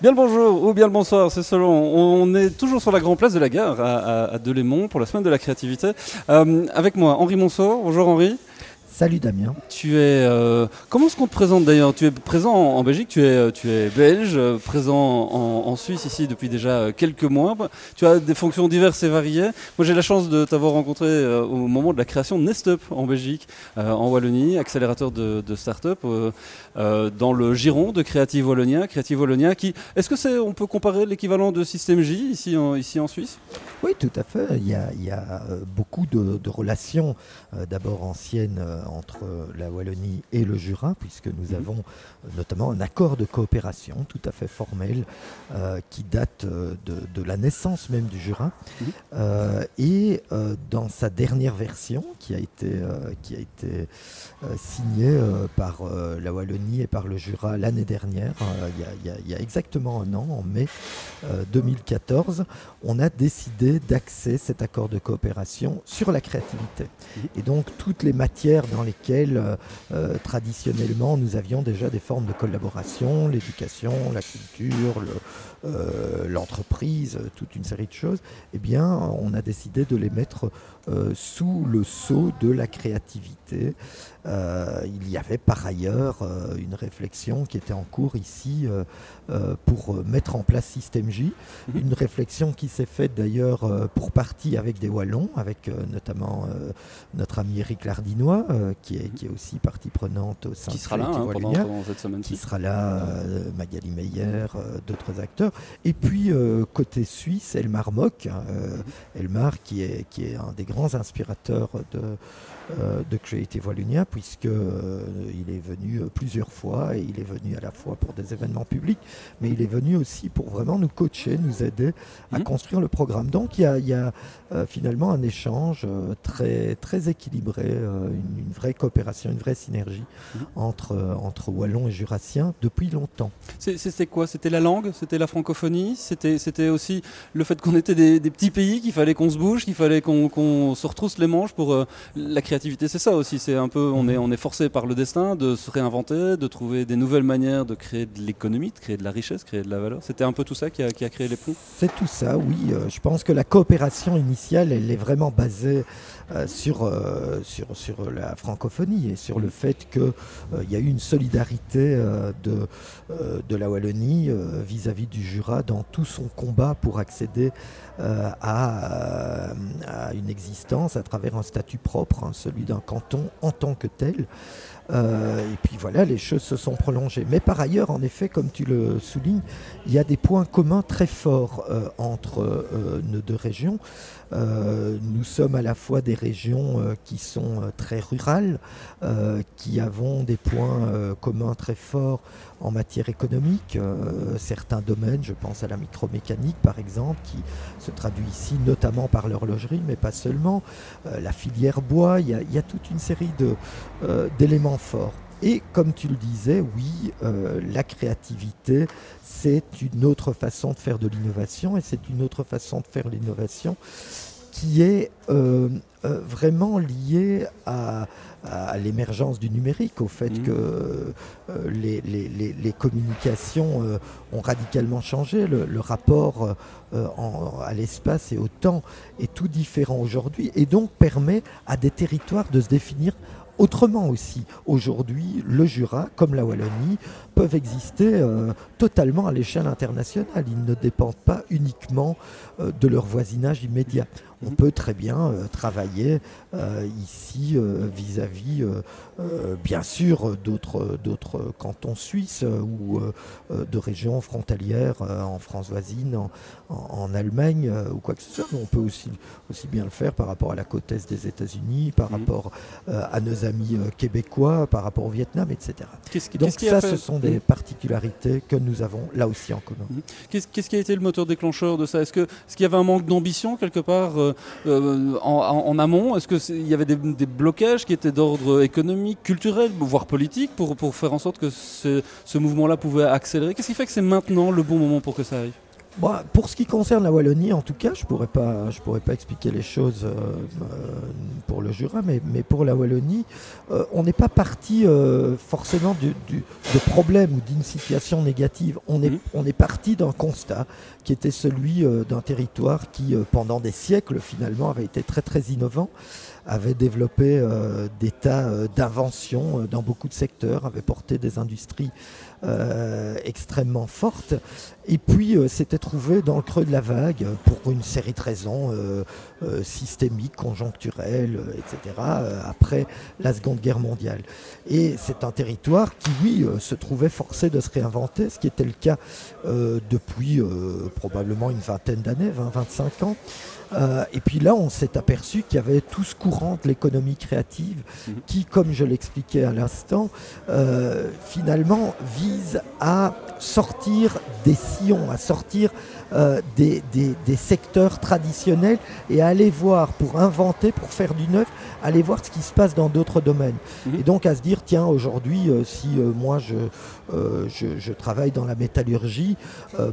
Bien le bonjour ou bien le bonsoir, c'est selon. On est toujours sur la grande place de la gare à, Delémont pour la semaine de la créativité. Euh, avec moi, Henri Monceau. Bonjour Henri. Salut Damien. Tu es. Euh, comment est-ce qu'on te présente d'ailleurs? Tu es présent en, Belgique, tu es, euh, tu es belge, euh, présent en, Suisse ici depuis déjà quelques mois. Tu as des fonctions diverses et variées. Moi j'ai la chance de t'avoir rencontré au moment de la création de Nestup en Belgique, en Wallonie, accélérateur de, de start-up dans le giron de Creative Wallonia. Creative Wallonia qui. Est-ce que c'est. On peut comparer l'équivalent de Système J ici en, ici en Suisse? Oui, tout à fait. Il y a, il y a beaucoup de, de relations, d'abord anciennes entre la Wallonie et le Jura, puisque nous mhm. avons euh, notamment un accord de coopération tout à fait formel euh, qui date euh, de, la naissance même du Jura. Et dans sa dernière version, qui a été, qui a été signée par la Wallonie et par le Jura l'année dernière, il y, a exactement un an, en mai 2014, on a décidé d'axer cet accord de coopération sur la créativité. Et donc toutes les matières dans lesquelles euh, euh, traditionnellement nous avions déjà des formes de collaboration, l'éducation, la culture, euh, l'entreprise, toute une série de choses, eh bien on a décidé de les mettre sous le sceau de la créativité. il y avait par ailleurs une réflexion qui était en cours ici pour mettre en place Système J, mhm. une réflexion qui s'est faite d'ailleurs pour partie avec des Wallons, avec notamment notre ami Eric Lardinois, qui est, qui est aussi partie prenante au sein qui sera là hein, pendant, cette semaine qui sera là euh, Magali Meyer euh, d'autres acteurs et puis euh, côté suisse Elmar Mock hein, mhm. Elmar qui est qui est un des grands inspirateurs de de Creative Wallonia puisque il est venu plusieurs fois et il est venu à la fois pour des événements publics mais il est venu aussi pour vraiment nous coacher nous aider à mhm. construire le programme donc il y a, il y a finalement un échange très très équilibré une, une vraie coopération, une vraie synergie mhm. entre, euh, entre Wallons et Jurassiens depuis longtemps. C'était quoi? C'était la langue? C'était la francophonie? C'était aussi le fait qu'on était des, petits pays, qu'il fallait qu'on se bouge, qu'il fallait qu'on se retrousse les manches pour euh, la créativité C'est ça aussi, c'est un peu, on est, on est forcé par le destin de se réinventer, de trouver des nouvelles manières de créer de l'économie, de créer de la richesse, créer de la valeur. C'était un peu tout ça qui a, qui a créé les ponts? C'est tout ça, oui. Euh, je pense que la coopération initiale, elle est vraiment basée sur, sur, sur la francophonie et sur le fait qu'il euh, y a eu une solidarité euh, de, euh, de la Wallonie vis-à-vis du Jura dans tout son combat pour accéder à, une existence à travers un statut propre, hein, celui d'un canton en tant que tel. et puis voilà, les choses se sont prolongées. Mais par ailleurs, en effet, comme tu le soulignes, il y a des points communs très forts entre nos deux régions. Nous sommes à la fois des régions qui sont très rurales, euh, qui avons des points euh, communs très forts en matière économique. Euh, certains domaines, je pense à la micromécanique par exemple, qui se traduit ici notamment par l'horlogerie, mais pas seulement. la filière bois, il y, a toute une série d'éléments forts. Et comme tu le disais, oui, la créativité, c'est une autre façon de faire de l'innovation et c'est une autre façon de faire l'innovation qui est vraiment liée à, à, l'émergence du numérique, au fait mmh. que euh, les, communications euh, ont radicalement changé, le, rapport euh, à l'espace et au temps est tout différent aujourd'hui et donc permet à des territoires de se définir autrement aussi. Aujourd'hui, le Jura, comme la Wallonie, peuvent exister totalement à l'échelle internationale. Ils ne dépendent pas uniquement de leur voisinage immédiat on peut très bien euh, travailler euh, ici euh, vis-à-vis, bien sûr, d'autres, cantons suisses ou de régions frontalières en France voisine, en, Allemagne ou quoi que ce soit. on peut aussi, aussi bien le faire par rapport à la côte est des États-Unis, par mhm. rapport à nos amis québécois, par rapport au Vietnam, etc. Donc ça, ce sont des particularités que nous avons là aussi en commun. Mhm. Qu'est-ce, qui a été le moteur déclencheur de ça? Est-ce, que, est-ce qu'il y avait un manque d'ambition quelque part euh, en, amont? Est-ce qu'il y avait des, blocages qui étaient d'ordre économique, culturel, voire politique, pour, pour faire en sorte que ce, mouvement-là pouvait accélérer? Qu'est-ce qui fait que c'est maintenant le bon moment pour que ça arrive pour ce qui concerne la Wallonie, en tout cas, je pourrais pas, je pourrais pas expliquer les choses euh, euh, pour le Jura, mais, mais pour la Wallonie, euh, on n'est pas parti forcément du, de problèmes ou d'une situation négative. On est, mhm. on est parti d'un constat qui était celui d'un territoire qui, pendant des siècles, finalement, avait été très très innovant avait développé des tas d'inventions dans beaucoup de secteurs, avait porté des industries euh, extrêmement forte. Et puis euh, s'était trouvé dans le creux de la vague pour une série de raisons euh, systémiques, conjoncturelles, etc. après la Seconde Guerre mondiale. Et c'est un territoire qui, oui, se trouvait forcé de se réinventer, ce qui était le cas depuis probablement une vingtaine d'années, 20-25 ans. Euh, et puis là, on s'est aperçu qu'il y avait tout ce courant de l'économie créative mhm. qui, comme je l'expliquais à l'instant, euh, finalement vise à sortir des sillons, à sortir euh, des, secteurs traditionnels et à aller voir, pour inventer, pour faire du neuf, aller voir ce qui se passe dans d'autres domaines. Mhm. Et donc à se dire, tiens, aujourd'hui, si moi je, je, travaille dans la métallurgie,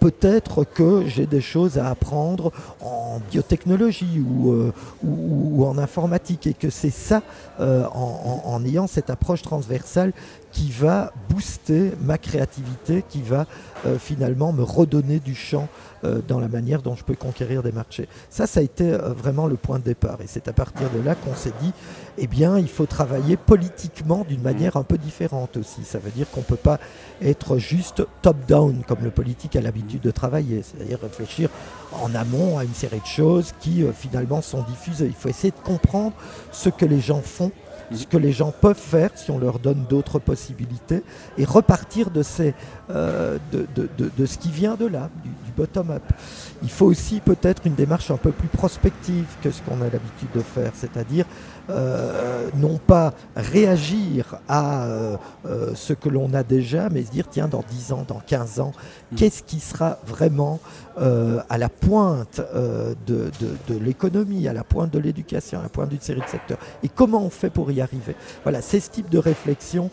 peut-être que j'ai des choses à apprendre en biotechnologie technologie euh, ou, en informatique et que c'est ça, euh, en, ayant cette approche transversale, qui va booster ma créativité, qui va euh, finalement me redonner du champ dans la manière dont je peux conquérir des marchés. Ça, ça a été vraiment le point de départ. Et c'est à partir de là qu'on s'est dit, eh bien, il faut travailler politiquement d'une manière un peu différente aussi. Ça veut dire qu'on ne peut pas être juste top-down comme le politique a l'habitude de travailler, c'est-à-dire réfléchir en amont à une série de choses qui euh, finalement sont diffusées. Il faut essayer de comprendre ce que les gens font ce que les gens peuvent faire si on leur donne d'autres possibilités et repartir de, ces, euh, de, ce qui vient de là, du, bottom-up. Il faut aussi peut-être une démarche un peu plus prospective que ce qu'on a l'habitude de faire, c'est-à-dire euh, non pas réagir à euh, euh, ce que l'on a déjà, mais se dire, tiens, dans 10 ans, dans 15 ans, mm. qu'est-ce qui sera vraiment à la pointe de, l'économie, à la pointe de l'éducation, à la pointe d'une série de secteurs, et comment on fait pour y arriver? Voilà, c'est ce type de réflexion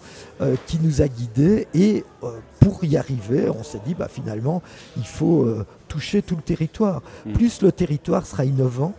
qui nous a guidés, et pour y arriver, on s'est dit, bah, finalement, il faut toucher tout le territoire. Mm. Plus le territoire sera innovant,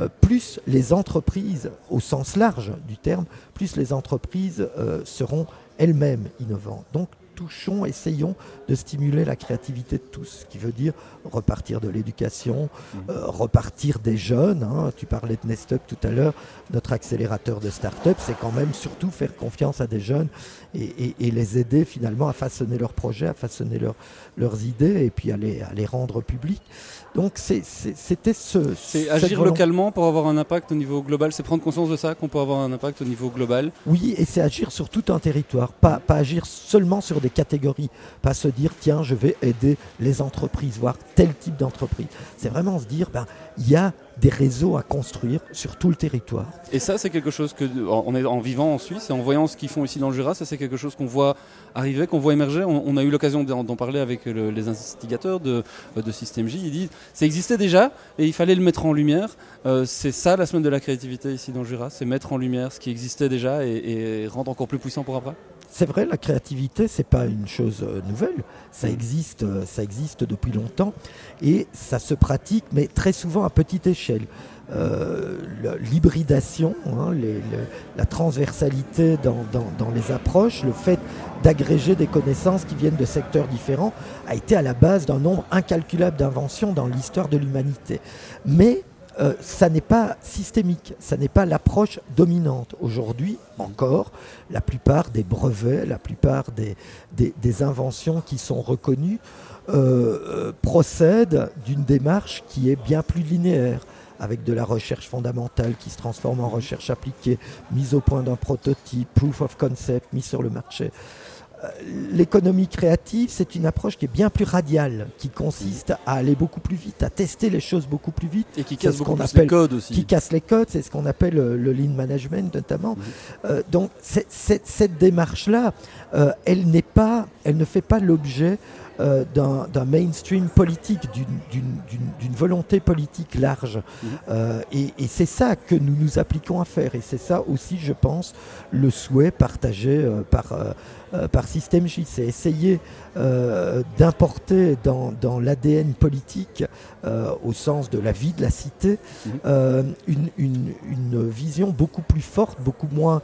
euh, plus les entreprises, au sens large du terme, plus les entreprises euh, seront elles-mêmes innovantes. Donc touchons, essayons de stimuler la créativité de tous, ce qui veut dire repartir de l'éducation, mmh. euh, repartir des jeunes. Hein. Tu parlais de Nestup tout à l'heure, notre accélérateur de start-up, c'est quand même surtout faire confiance à des jeunes et, les aider finalement à façonner leurs projets, à façonner leurs idées et puis à les, à les rendre publics. Donc c'était ce. C'est agir localement pour avoir un impact au niveau global. C'est prendre conscience de ça qu'on peut avoir un impact au niveau global. Oui, et c'est agir sur tout un territoire, pas, pas agir seulement sur des catégories, pas se dire tiens je vais aider les entreprises, voir tel type d'entreprise. C'est vraiment se dire ben il y a des réseaux à construire sur tout le territoire. Et ça, c'est quelque chose que, en, en vivant en Suisse et en voyant ce qu'ils font ici dans le Jura, ça c'est quelque chose qu'on voit arriver, qu'on voit émerger. On, a eu l'occasion d'en parler avec les investigateurs de, de System J. Ils disent ça existait déjà et il fallait le mettre en lumière. Euh, c'est ça la semaine de la créativité ici dans le Jura, c'est mettre en lumière ce qui existait déjà et, et rendre encore plus puissant pour après? C'est vrai, la créativité, c'est pas une chose euh, nouvelle. Ça mm. existe, euh, ça existe depuis longtemps et ça se pratique, mais très souvent à petite échelle. Euh, l'hybridation, hein, la transversalité dans, dans, les approches, le fait d'agréger des connaissances qui viennent de secteurs différents, a été à la base d'un nombre incalculable d'inventions dans l'histoire de l'humanité. Mais euh, ça n'est pas systémique, ça n'est pas l'approche dominante. Aujourd'hui, encore, la plupart des brevets, la plupart des, inventions qui sont reconnues euh, euh, procèdent d'une démarche qui est bien plus linéaire avec de la recherche fondamentale qui se transforme en recherche appliquée, mise au point d'un prototype, proof of concept, mise sur le marché. Euh, l'économie créative, c'est une approche qui est bien plus radiale, qui consiste à aller beaucoup plus vite, à tester les choses beaucoup plus vite. Et qui casse beaucoup plus les codes aussi. Qui casse les codes, c'est ce qu'on appelle le, lean management notamment. Mhm. Euh, donc cette démarche-là, euh, elle n'est pas, elle ne fait pas l'objet euh, d'un mainstream politique, d'une volonté politique large. Mhm. Euh, et, c'est ça que nous nous appliquons à faire. Et c'est ça aussi, je pense, le souhait partagé par, par Système J. C'est essayer d'importer dans, dans l'ADN politique, au sens de la vie de la cité, mhm. une, une, une, vision beaucoup plus forte, beaucoup moins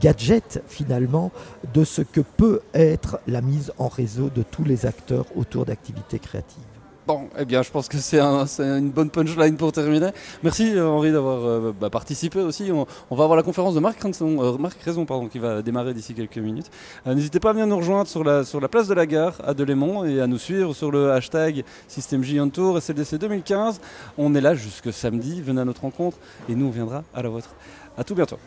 gadget finalement, de ce que peut être la mise en réseau de tous les acteurs autour d'activités créatives. Bon, eh bien, je pense que c'est une bonne punchline pour terminer. Merci euh, Henri d'avoir euh, bah, participé aussi. On, va avoir la conférence de Marc, Raison, euh, Raison qui va démarrer d'ici quelques minutes. N'hésitez pas à venir nous rejoindre sur la, sur la place de la gare à Delémont et à nous suivre sur le hashtag SystemJ on Tour et CDC 2015. On est là jusque samedi. Venez à notre rencontre et nous on viendra à la vôtre. À tout bientôt.